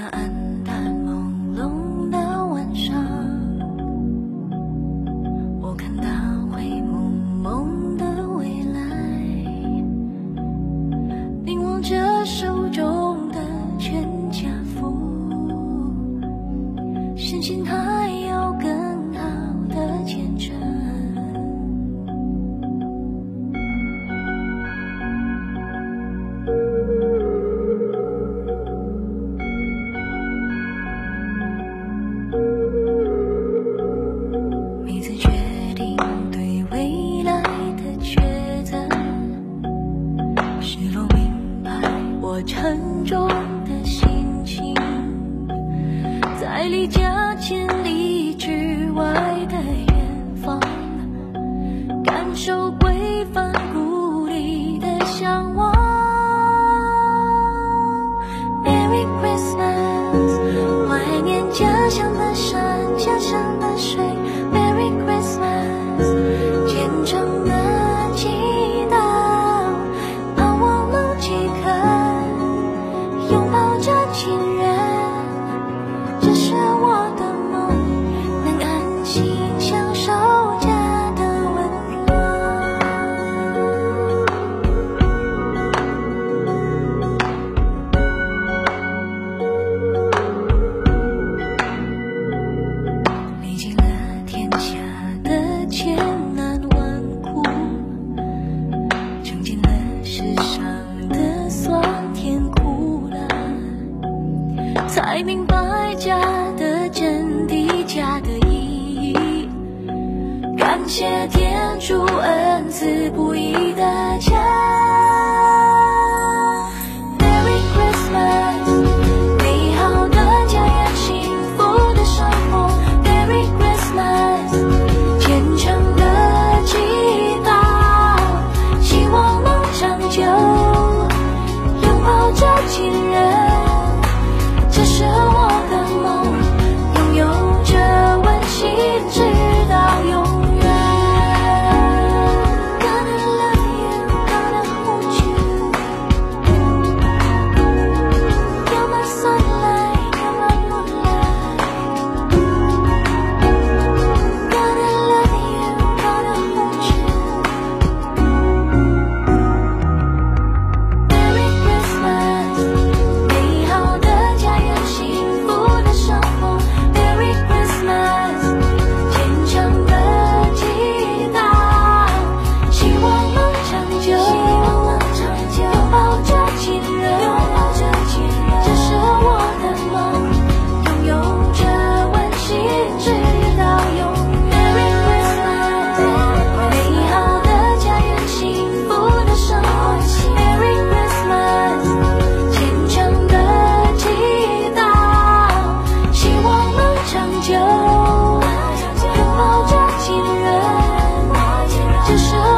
那暗淡朦胧的晚上我看到灰蒙蒙的未来凝望着手中的全家福深信他离家千里之外的远方，感受归帆。才明白家的真谛，家的意义。感谢天主。之手